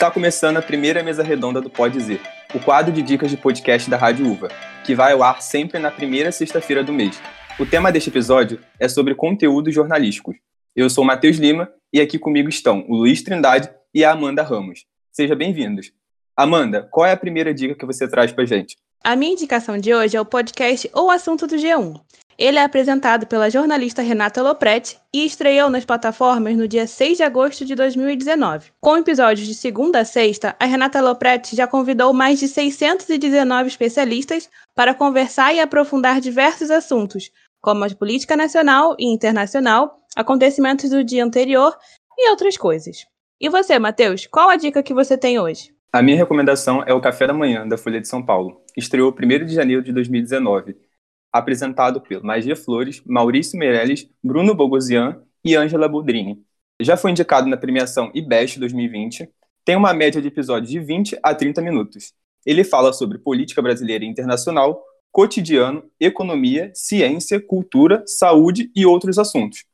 Está começando a primeira mesa redonda do Pode Dizer, o quadro de dicas de podcast da Rádio Uva, que vai ao ar sempre na primeira sexta-feira do mês. O tema deste episódio é sobre conteúdos jornalísticos. Eu sou Matheus Lima e aqui comigo estão o Luiz Trindade e a Amanda Ramos. Sejam bem-vindos. Amanda, qual é a primeira dica que você traz pra gente? A minha indicação de hoje é o podcast O Assunto do G1. Ele é apresentado pela jornalista Renata Lopretti e estreou nas plataformas no dia 6 de agosto de 2019. Com episódios de segunda a sexta, a Renata Lopretti já convidou mais de 619 especialistas para conversar e aprofundar diversos assuntos, como a política nacional e internacional, acontecimentos do dia anterior e outras coisas. E você, Matheus, qual a dica que você tem hoje? A minha recomendação é o Café da Manhã, da Folha de São Paulo. Estreou 1 de janeiro de 2019 apresentado pelo Magia Flores, Maurício Meirelles, Bruno Bogosian e Ângela Boldrini. Já foi indicado na premiação IBEST 2020, tem uma média de episódios de 20 a 30 minutos. Ele fala sobre política brasileira e internacional, cotidiano, economia, ciência, cultura, saúde e outros assuntos.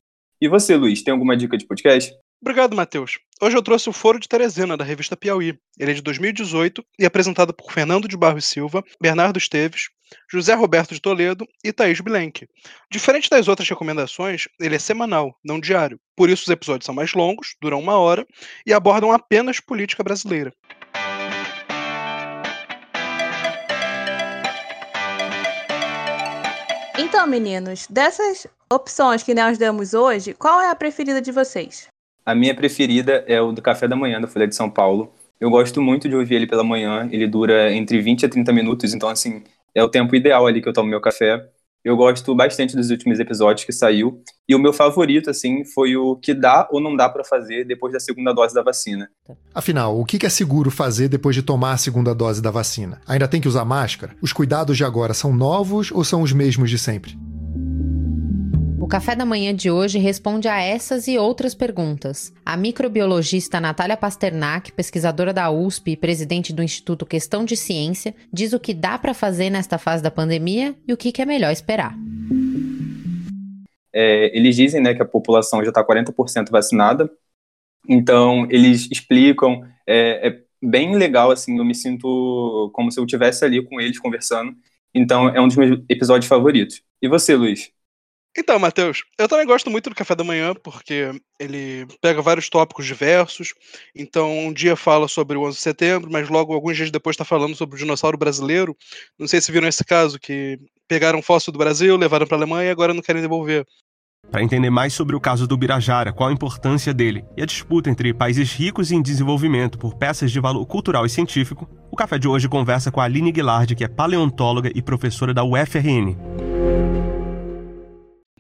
E você, Luiz, tem alguma dica de podcast? Obrigado, Matheus. Hoje eu trouxe o Foro de Teresina, da revista Piauí. Ele é de 2018 e é apresentado por Fernando de Barros Silva, Bernardo Esteves, José Roberto de Toledo e Thaís Bilenque. Diferente das outras recomendações, ele é semanal, não diário. Por isso os episódios são mais longos, duram uma hora e abordam apenas política brasileira. Então, meninos, dessas opções que nós damos hoje, qual é a preferida de vocês? A minha preferida é o do Café da Manhã, da Folha de São Paulo. Eu gosto muito de ouvir ele pela manhã, ele dura entre 20 a 30 minutos, então, assim, é o tempo ideal ali que eu tomo meu café. Eu gosto bastante dos últimos episódios que saiu. E o meu favorito, assim, foi o que dá ou não dá para fazer depois da segunda dose da vacina. Afinal, o que é seguro fazer depois de tomar a segunda dose da vacina? Ainda tem que usar máscara? Os cuidados de agora são novos ou são os mesmos de sempre? O café da manhã de hoje responde a essas e outras perguntas. A microbiologista Natália Pasternak, pesquisadora da USP e presidente do Instituto Questão de Ciência, diz o que dá para fazer nesta fase da pandemia e o que, é melhor esperar. É, eles dizem né, que a população já está 40% vacinada, então eles explicam, é, é bem legal, assim, eu me sinto como se eu estivesse ali com eles conversando, então é um dos meus episódios favoritos. E você, Luiz? Então, Matheus, eu também gosto muito do café da manhã, porque ele pega vários tópicos diversos. Então, um dia fala sobre o 11 de setembro, mas logo, alguns dias depois, está falando sobre o dinossauro brasileiro. Não sei se viram esse caso, que pegaram fóssil do Brasil, levaram para a Alemanha e agora não querem devolver. Para entender mais sobre o caso do Birajara, qual a importância dele e a disputa entre países ricos em desenvolvimento por peças de valor cultural e científico, o café de hoje conversa com a Aline Guilard, que é paleontóloga e professora da UFRN.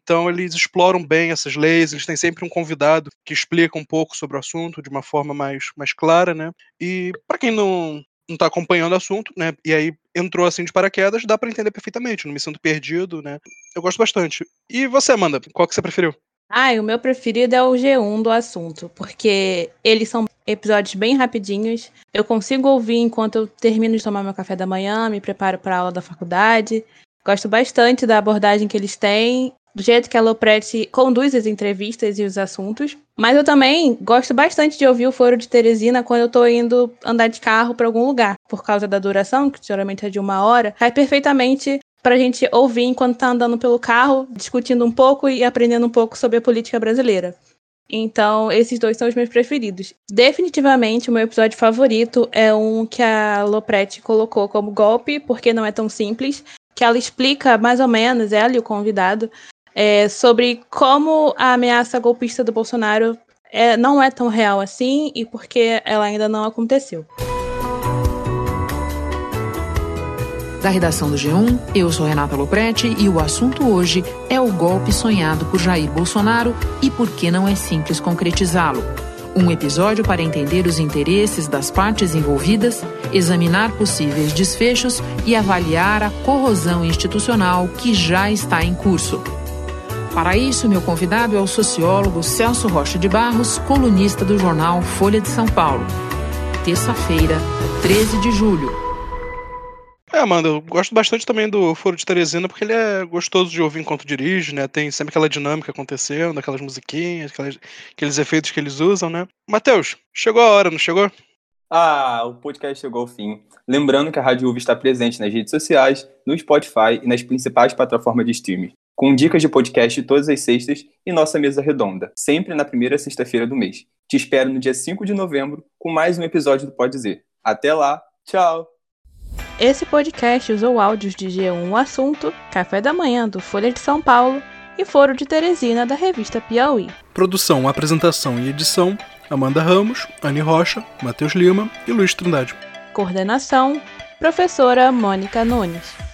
Então eles exploram bem essas leis, eles têm sempre um convidado que explica um pouco sobre o assunto de uma forma mais, mais clara, né? E para quem não não está acompanhando o assunto, né? E aí entrou assim de paraquedas, dá para entender perfeitamente, não me sinto perdido, né? Eu gosto bastante. E você, Amanda, qual que você preferiu? Ah, o meu preferido é o G1 do assunto, porque eles são episódios bem rapidinhos. Eu consigo ouvir enquanto eu termino de tomar meu café da manhã, me preparo para a aula da faculdade. Gosto bastante da abordagem que eles têm do jeito que a Lopretti conduz as entrevistas e os assuntos. Mas eu também gosto bastante de ouvir o Foro de Teresina quando eu tô indo andar de carro para algum lugar. Por causa da duração, que geralmente é de uma hora, cai perfeitamente pra gente ouvir enquanto tá andando pelo carro, discutindo um pouco e aprendendo um pouco sobre a política brasileira. Então, esses dois são os meus preferidos. Definitivamente, o meu episódio favorito é um que a Lopretti colocou como golpe, porque não é tão simples, que ela explica mais ou menos, ela e o convidado, é, sobre como a ameaça golpista do Bolsonaro é, não é tão real assim e porque ela ainda não aconteceu. Da redação do G1, eu sou Renata Loprete e o assunto hoje é o golpe sonhado por Jair Bolsonaro e por que não é simples concretizá-lo. Um episódio para entender os interesses das partes envolvidas, examinar possíveis desfechos e avaliar a corrosão institucional que já está em curso. Para isso, meu convidado é o sociólogo Celso Rocha de Barros, colunista do jornal Folha de São Paulo. Terça-feira, 13 de julho. É, Amanda, eu gosto bastante também do Foro de Teresina, porque ele é gostoso de ouvir enquanto dirige, né? Tem sempre aquela dinâmica acontecendo, aquelas musiquinhas, aquelas, aqueles efeitos que eles usam, né? Matheus, chegou a hora, não chegou? Ah, o podcast chegou ao fim. Lembrando que a Rádio UV está presente nas redes sociais, no Spotify e nas principais plataformas de streaming, com dicas de podcast todas as sextas e nossa mesa redonda, sempre na primeira sexta-feira do mês. Te espero no dia 5 de novembro com mais um episódio do Pode Dizer. Até lá, tchau! Esse podcast usou áudios de G1 O Assunto, Café da Manhã do Folha de São Paulo e Foro de Teresina da revista Piauí. Produção, apresentação e edição: Amanda Ramos, Anne Rocha, Matheus Lima e Luiz Trindade. Coordenação: Professora Mônica Nunes.